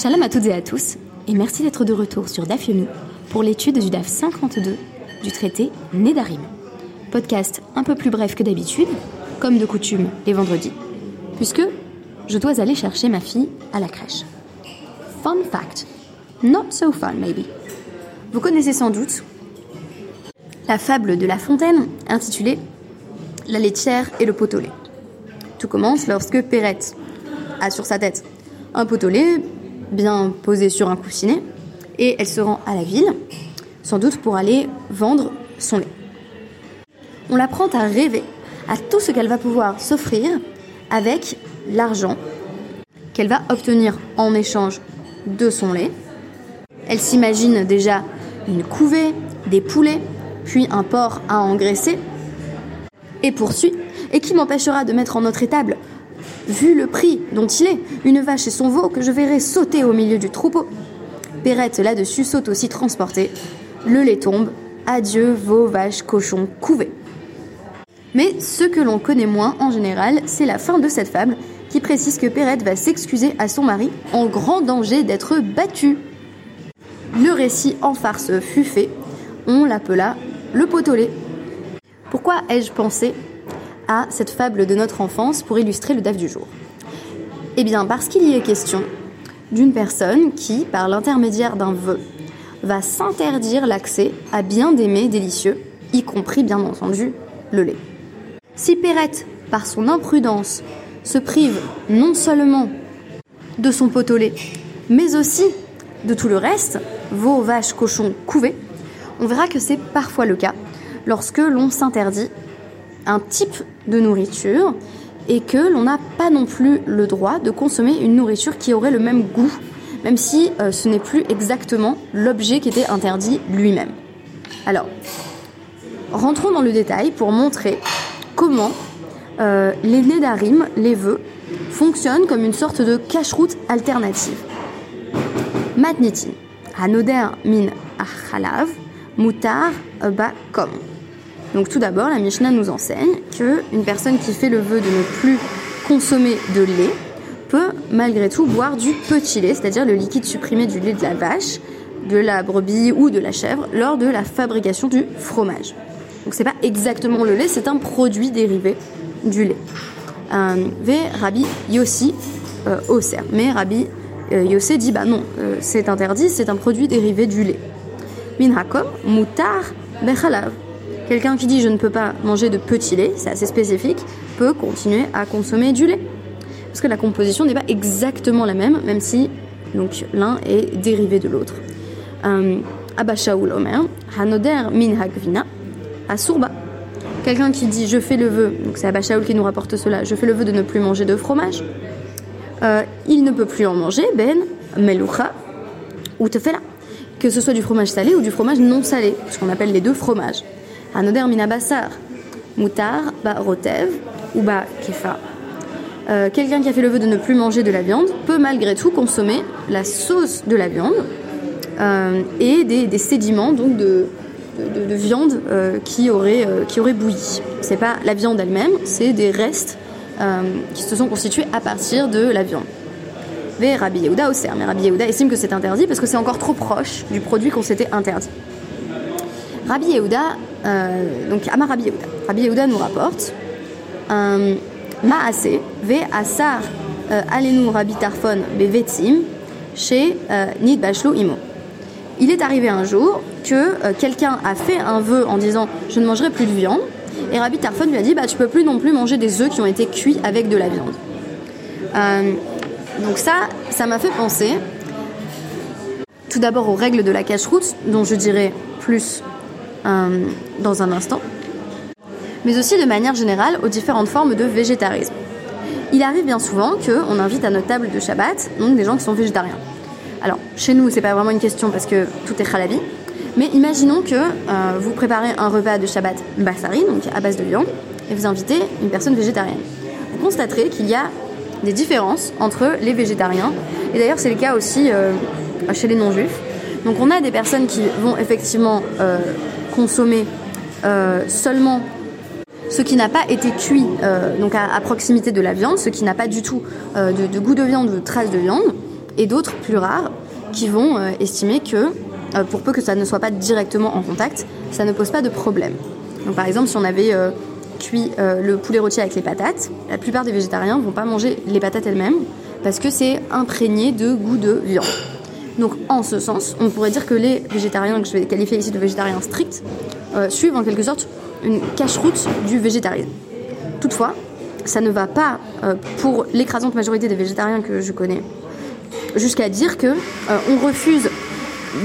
Shalom à toutes et à tous, et merci d'être de retour sur DAF Yomi pour l'étude du DAF 52 du traité Nedarim. Podcast un peu plus bref que d'habitude, comme de coutume les vendredis, puisque je dois aller chercher ma fille à la crèche. Fun fact, not so fun maybe. Vous connaissez sans doute la fable de La Fontaine intitulée La laitière et le pot au lait. Tout commence lorsque Perrette a sur sa tête un pot au lait bien posé sur un coussinet et elle se rend à la ville, sans doute pour aller vendre son lait. On l'apprend à rêver à tout ce qu'elle va pouvoir s'offrir avec l'argent qu'elle va obtenir en échange de son lait. Elle s'imagine déjà une couvée, des poulets, puis un porc à engraisser, et poursuit, et qui m'empêchera de mettre en notre étable, vu le prix dont il est, une vache et son veau que je verrai sauter au milieu du troupeau. Perrette là-dessus saute aussi transportée, le lait tombe, adieu veau, vache, cochon, couvé. Mais ce que l'on connaît moins en général, c'est la fin de cette fable qui précise que Perrette va s'excuser à son mari en grand danger d'être battu. Le récit en farce fut fait, on l'appela le potolet. Pourquoi ai-je pensé à cette fable de notre enfance pour illustrer le DAF du jour Eh bien parce qu'il y est question d'une personne qui, par l'intermédiaire d'un vœu, va s'interdire l'accès à bien d'aimer délicieux, y compris bien entendu le lait. Si Perrette, par son imprudence, se prive non seulement de son pot au lait, mais aussi de tout le reste, veaux, vaches, cochons, couvés, on verra que c'est parfois le cas lorsque l'on s'interdit un type de nourriture et que l'on n'a pas non plus le droit de consommer une nourriture qui aurait le même goût, même si euh, ce n'est plus exactement l'objet qui était interdit lui-même. Alors, rentrons dans le détail pour montrer comment euh, les nedarim, les vœux, fonctionnent comme une sorte de cache-route alternative. Matnitin, hanoder min achalav, mutar ba kom. Donc tout d'abord, la Mishnah nous enseigne que une personne qui fait le vœu de ne plus consommer de lait peut malgré tout boire du petit lait, c'est-à-dire le liquide supprimé du lait de la vache, de la brebis ou de la chèvre lors de la fabrication du fromage. Donc c'est pas exactement le lait, c'est un produit dérivé du lait. Euh, v Rabbi Yossi euh, Oser. Mais Rabbi euh, Yossé dit bah non, euh, c'est interdit, c'est un produit dérivé du lait. Minhakom mutar bechalav. Quelqu'un qui dit je ne peux pas manger de petit lait, c'est assez spécifique, peut continuer à consommer du lait. Parce que la composition n'est pas exactement la même, même si l'un est dérivé de l'autre. Euh, Abba Omer, Hanoder min hagvina, asurba. Quelqu'un qui dit je fais le vœu, donc c'est Abba Shaul qui nous rapporte cela, je fais le vœu de ne plus manger de fromage. Euh, il ne peut plus en manger, ben melucha ou. Que ce soit du fromage salé ou du fromage non salé, ce qu'on appelle les deux fromages. Hanoder minabassar, mutar, ba rotev ou ba kefa. Euh, Quelqu'un qui a fait le vœu de ne plus manger de la viande peut malgré tout consommer la sauce de la viande euh, et des, sédiments donc de, de, de viande euh, qui auraient euh, qui aurait bouilli. Pas la viande elle-même, c'est des restes qui se sont constitués à partir de la viande. Mais Rabbi Yehuda aussi, mais Rabbi Yehuda estime que c'est interdit parce que c'est encore trop proche du produit qu'on s'était interdit. Rabbi Yehuda, euh, donc Amar Rabbi Yehuda, nous rapporte euh, Maase ve asar euh, alenu Rabbi Tarfon bevetim chez Nid Bashlo Imo. Il est arrivé un jour que euh, quelqu'un a fait un vœu en disant je ne mangerai plus de viande et Rabbi Tarfon lui a dit bah tu peux plus non plus manger des œufs qui ont été cuits avec de la viande. Euh, donc ça, ça m'a fait penser tout d'abord aux règles de la cache-route dont je dirais plus euh, dans un instant, mais aussi de manière générale aux différentes formes de végétarisme. Il arrive bien souvent qu'on invite à notre table de Shabbat donc des gens qui sont végétariens. Alors, chez nous, c'est pas vraiment une question parce que tout est halabi, mais imaginons que euh, vous préparez un repas de Shabbat bassari, donc à base de viande, et vous invitez une personne végétarienne. Vous constaterez qu'il y a des différences entre les végétariens, et d'ailleurs c'est le cas aussi euh, chez les non-juifs. Donc on a des personnes qui vont effectivement euh, consommer seulement ce qui n'a pas été cuit donc à, proximité de la viande, ce qui n'a pas du tout de, de, goût de viande ou de trace de viande, et d'autres plus rares qui vont estimer que pour peu que ça ne soit pas directement en contact, ça ne pose pas de problème. Donc par exemple, si on avait cuit le poulet rôti avec les patates, la plupart des végétariens ne vont pas manger les patates elles-mêmes parce que c'est imprégné de goût de viande. Donc en ce sens, on pourrait dire que les végétariens, que je vais qualifier ici de végétariens stricts, euh, suivent en quelque sorte une cache-route du végétarisme. Toutefois, ça ne va pas, euh, pour l'écrasante majorité des végétariens que je connais, jusqu'à dire que euh, on refuse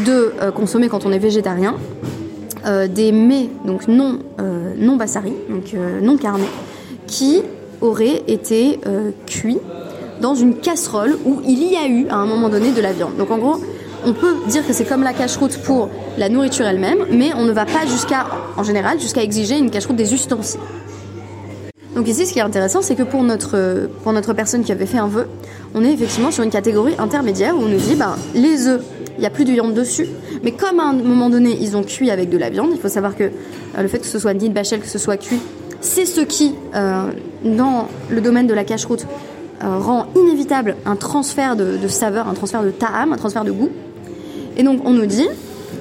de consommer quand on est végétarien des mets donc non non bassari, donc non carnés, qui auraient été cuits dans une casserole où il y a eu à un moment donné de la viande. Donc en gros, on peut dire que c'est comme la cache-route pour la nourriture elle-même, mais on ne va pas jusqu'à, en général, jusqu'à exiger une cache-route des ustensiles. Donc ici, ce qui est intéressant, c'est que pour notre, pour notre personne qui avait fait un vœu, on est effectivement sur une catégorie intermédiaire où on nous dit, ben, les œufs, il n'y a plus de viande dessus, mais comme à un moment donné, ils ont cuit avec de la viande, il faut savoir que euh, le fait que ce soit ni de bachel, que ce soit cuit, c'est ce qui, euh, dans le domaine de la cache-route, euh, rend inévitable un transfert de, saveur, un transfert de ta'am, un transfert de goût. Et donc on nous dit,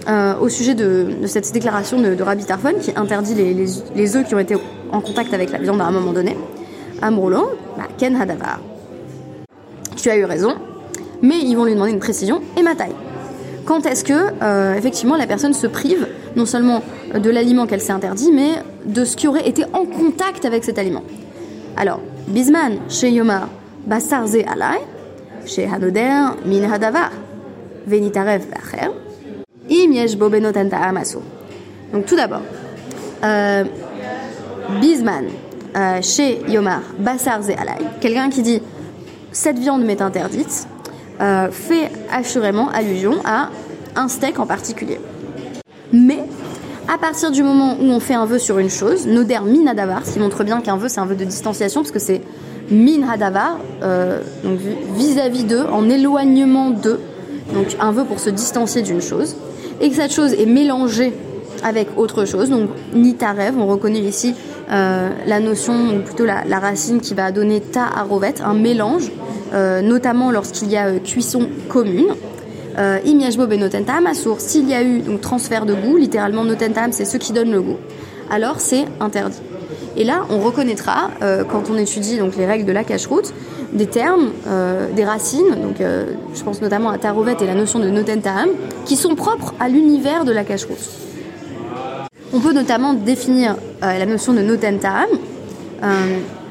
euh, au sujet de, cette déclaration de, de Rabbi Tarfon qui interdit les, œufs qui ont été en contact avec la viande à un moment donné, Amrolo, bah, Ken Hadavar. Tu as eu raison, mais ils vont lui demander une précision et ma taille. Quand est-ce que, euh, effectivement, la personne se prive non seulement de l'aliment qu'elle s'est interdit, mais de ce qui aurait été en contact avec cet aliment? Alors, Bisman, chez Yomar, Basarze Alai, chez Hanoder, Min Hadavar. Venitarev Bacher, Im Yesh Bobenotanta Amasu. Donc tout d'abord, euh, Bisman, euh, chez Yomar, Bassar Alay, quelqu'un qui dit cette viande m'est interdite, euh, fait assurément allusion à un steak en particulier. Mais à partir du moment où on fait un vœu sur une chose, Noder Minadavar, ce qui montre bien qu'un vœu c'est un vœu de distanciation, parce que c'est Minadavar, euh, donc vis-à-vis d'eux, en éloignement d'eux, donc un vœu pour se distancier d'une chose, et que cette chose est mélangée avec autre chose, donc nitarev, on reconnaît ici euh, la notion, ou plutôt la, racine qui va donner ta arovet, un mélange, euh, notamment lorsqu'il y a cuisson commune. Imiashbo benotentam, s'il y a eu donc transfert de goût, littéralement notentam, c'est ce qui donne le goût, alors c'est interdit. Et là, on reconnaîtra, euh, quand on étudie donc, les règles de la cache-route, des termes, euh, des racines, donc euh, je pense notamment à Tarovet et la notion de Notentaham, qui sont propres à l'univers de la cache-route. On peut notamment définir la notion de Notentaham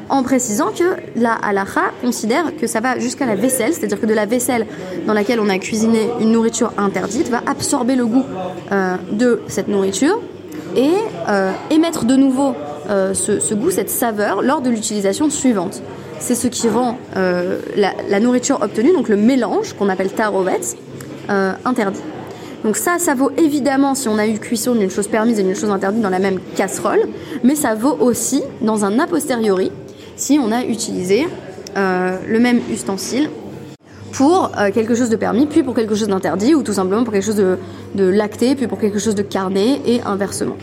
en précisant que la halacha considère que ça va jusqu'à la vaisselle, c'est-à-dire que de la vaisselle dans laquelle on a cuisiné une nourriture interdite va absorber le goût de cette nourriture et émettre de nouveau euh, ce, goût, cette saveur lors de l'utilisation suivante. C'est ce qui rend euh, la, nourriture obtenue, donc le mélange qu'on appelle tarovet, euh, interdit. Donc ça, ça vaut évidemment si on a eu cuisson d'une chose permise et d'une chose interdite dans la même casserole, mais ça vaut aussi dans un a posteriori si on a utilisé le même ustensile pour quelque chose de permis, puis pour quelque chose d'interdit, ou tout simplement pour quelque chose de lacté, puis pour quelque chose de carné, et inversement.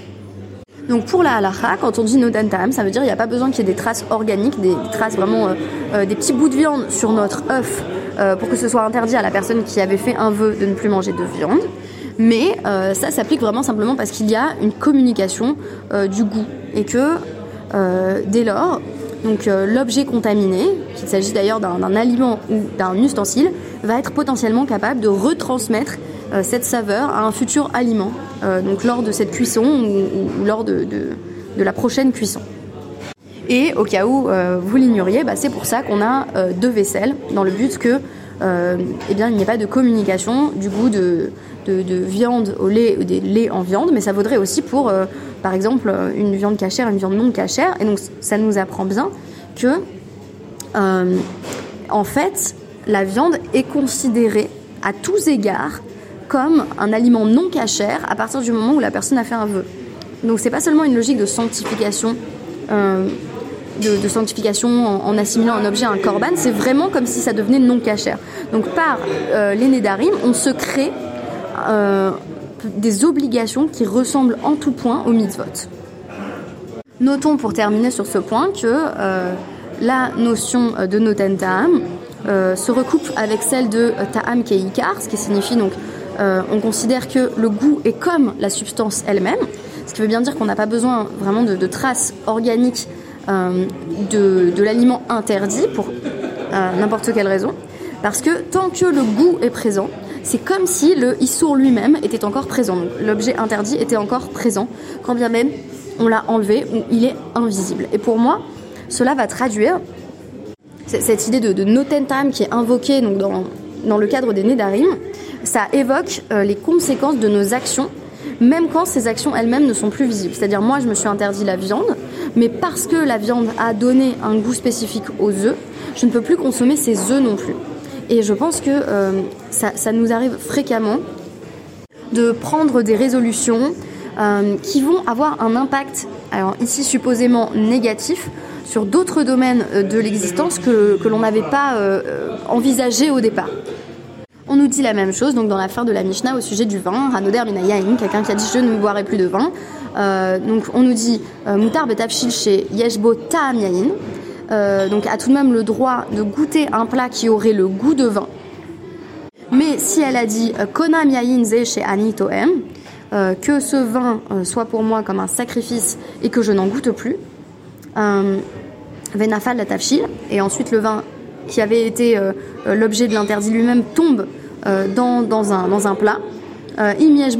Donc pour la halakha, quand on dit nodantam, ça veut dire qu'il n'y a pas besoin qu'il y ait des traces organiques, des, traces vraiment, euh, euh, des petits bouts de viande sur notre œuf euh, pour que ce soit interdit à la personne qui avait fait un vœu de ne plus manger de viande. Mais ça s'applique vraiment simplement parce qu'il y a une communication du goût et que dès lors, donc l'objet contaminé, qu'il s'agit d'ailleurs d'un aliment ou d'un ustensile, va être potentiellement capable de retransmettre cette saveur à un futur aliment euh, donc lors de cette cuisson ou, lors de, la prochaine cuisson. Et au cas où euh, vous l'ignoriez, bah, c'est pour ça qu'on a euh, deux vaisselles, dans le but que eh bien, il n'y ait pas de communication du goût de, viande au lait ou des laits en viande, mais ça vaudrait aussi pour, par exemple, une viande cachère, une viande non cachère. Et donc ça nous apprend bien que, en fait, la viande est considérée à tous égards comme un aliment non cachère à partir du moment où la personne a fait un vœu. Donc c'est pas seulement une logique de sanctification, euh, de, sanctification en, assimilant un objet à un korban, c'est vraiment comme si ça devenait non cachère. Donc par euh, d'arim, on se crée euh, des obligations qui ressemblent en tout point au mitzvot. Notons pour terminer sur ce point que euh, la notion de notentam se recoupe avec celle de ta'am qui est ikar, ce qui signifie donc on considère que le goût est comme la substance elle-même, ce qui veut bien dire qu'on n'a pas besoin vraiment de, traces organiques de, de l'aliment interdit pour n'importe quelle raison, parce que tant que le goût est présent, c'est comme si le issour lui-même était encore présent. L'objet interdit était encore présent, quand bien même on l'a enlevé ou il est invisible. Et pour moi, cela va traduire cette idée de, de notentam qui est invoquée donc dans, dans le cadre des Nédarim. Ça évoque euh, les conséquences de nos actions, même quand ces actions elles-mêmes ne sont plus visibles. C'est-à-dire, moi, je me suis interdit la viande, mais parce que la viande a donné un goût spécifique aux œufs, je ne peux plus consommer ces œufs non plus. Et je pense que euh, ça, nous arrive fréquemment de prendre des résolutions euh, qui vont avoir un impact, alors ici supposément négatif, sur d'autres domaines euh, de l'existence que, l'on n'avait pas envisagé au départ. On nous dit la même chose donc dans la fin de la Mishnah au sujet du vin, Hanoder Yain, quelqu'un qui a dit je ne boirai plus de vin. donc on nous dit Moutar betafshil chez Yeshbo Ta'am euh, donc a tout de même le droit de goûter un plat qui aurait le goût de vin. Mais si elle a dit euh, Konam yayin chez Anitoem, euh, que ce vin soit pour moi comme un sacrifice et que je n'en goûte plus, Venafal la tafshil, et ensuite le vin qui avait été l'objet de l'interdit lui-même tombe dans, un, dans un plat, euh,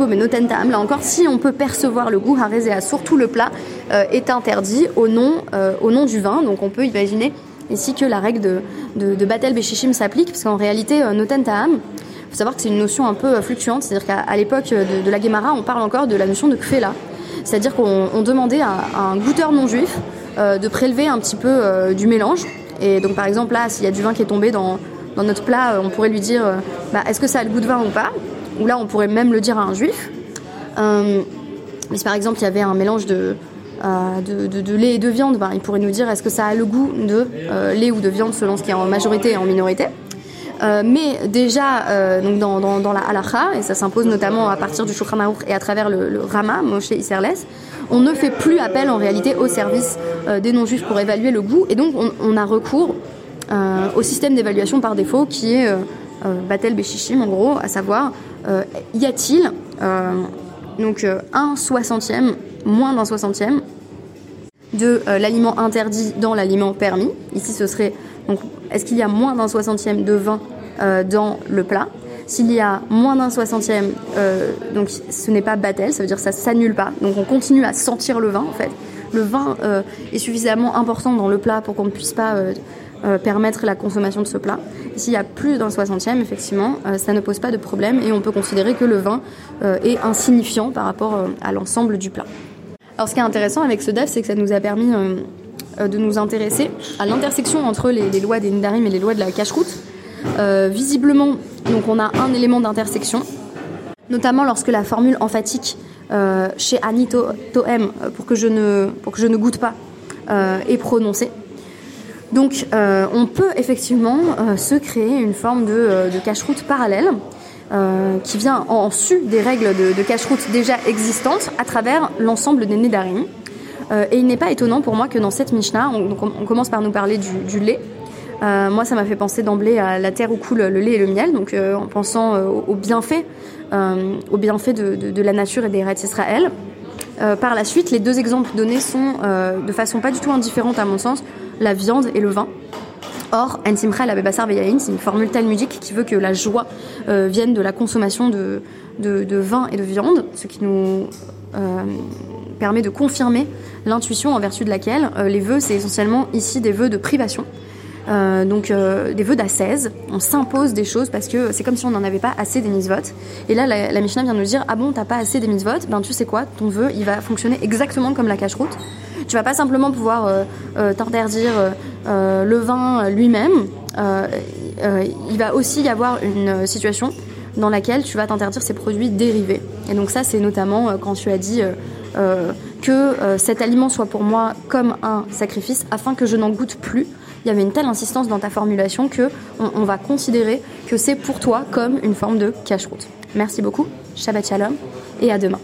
mais notentam, là encore, si on peut percevoir le goût harézéa, surtout le plat, euh, est interdit au nom, euh, au nom du vin. Donc on peut imaginer ici que la règle de, Batel Beshishim s'applique, parce qu'en réalité, notentam, il faut savoir que c'est une notion un peu fluctuante, c'est-à-dire qu'à l'époque de, la Gemara, on parle encore de la notion de kfela, c'est-à-dire qu'on demandait à, un goûteur non juif de prélever un petit peu du mélange. Et donc par exemple là, s'il y a du vin qui est tombé dans, dans notre plat, on pourrait lui dire bah, est-ce que ça a le goût de vin ou pas? Ou là on pourrait même le dire à un juif. Euh, si par exemple il y avait un mélange de, euh, de, lait et de viande, ben, il pourrait nous dire est-ce que ça a le goût de euh, lait ou de viande selon ce qui est en majorité et en minorité? mais déjà, dans, la halakha, et ça s'impose notamment à partir du Shulchan et à travers le, Rama, Moshe Isserles, on ne fait plus appel en réalité au service des non-juifs pour évaluer le goût, et donc on, on a recours au système d'évaluation par défaut qui est Batel Beshishim en gros, à savoir euh, y a-t-il euh, donc euh, un soixantième, moins d'un soixantième de l'aliment interdit dans l'aliment permis. Ici, ce serait donc est-ce qu'il y a moins d'un soixantième de vin dans le plat? S'il y a moins d'un soixantième, donc ce n'est pas battel, ça veut dire que ça s'annule pas. Donc on continue à sentir le vin en fait. Le vin est suffisamment important dans le plat pour qu'on ne puisse pas permettre la consommation de ce plat. S'il y a plus d'un soixantième, effectivement, euh, ça ne pose pas de problème et on peut considérer que le vin euh, est insignifiant par rapport euh, à l'ensemble du plat. Alors ce qui est intéressant avec ce DEF, c'est que ça nous a permis de nous intéresser à l'intersection entre les, lois des Nidarim et les lois de la cache-route. visiblement, donc on a un élément d'intersection, notamment lorsque la formule emphatique chez Anito Toem, pour que je ne, pour que je ne goûte pas, est prononcée. Donc euh, on peut effectivement euh, se créer une forme de, euh, cache-route parallèle qui vient en, su des règles de, cache-route déjà existantes à travers l'ensemble des Nédarim. et il n'est pas étonnant pour moi que dans cette Mishnah, on, commence par nous parler du, lait. moi, ça m'a fait penser d'emblée à la terre où coule le lait et le miel, donc en pensant aux bienfaits, de, la nature et des rêves Israël. par la suite, les deux exemples donnés sont de façon pas du tout indifférente à mon sens la viande et le vin. Or, Ensimcha la Bebassar Veyain, c'est une formule talmudique qui veut que la joie euh, vienne de la consommation de, de, vin et de viande, ce qui nous euh, permet de confirmer l'intuition en vertu de laquelle euh, les vœux, c'est essentiellement ici des vœux de privation. Donc des vœux d'ascèse, on s'impose des choses parce que c'est comme si on n'en avait pas assez des mitzvot. Et là, la, la Mishnah vient nous dire ah bon, t'as pas assez des mitzvot, ben tu sais quoi, ton vœu, il va fonctionner exactement comme la cache-route. Tu vas pas simplement pouvoir euh, euh, t'interdire euh, le vin lui-même. il va aussi y avoir une situation dans laquelle tu vas t'interdire ces produits dérivés. Et donc ça, c'est notamment quand tu as dit que cet aliment soit pour moi comme un sacrifice afin que je n'en goûte plus. Il y avait une telle insistance dans ta formulation que on, va considérer que c'est pour toi comme une forme de cache-route. Merci beaucoup, Shabbat Shalom et à demain.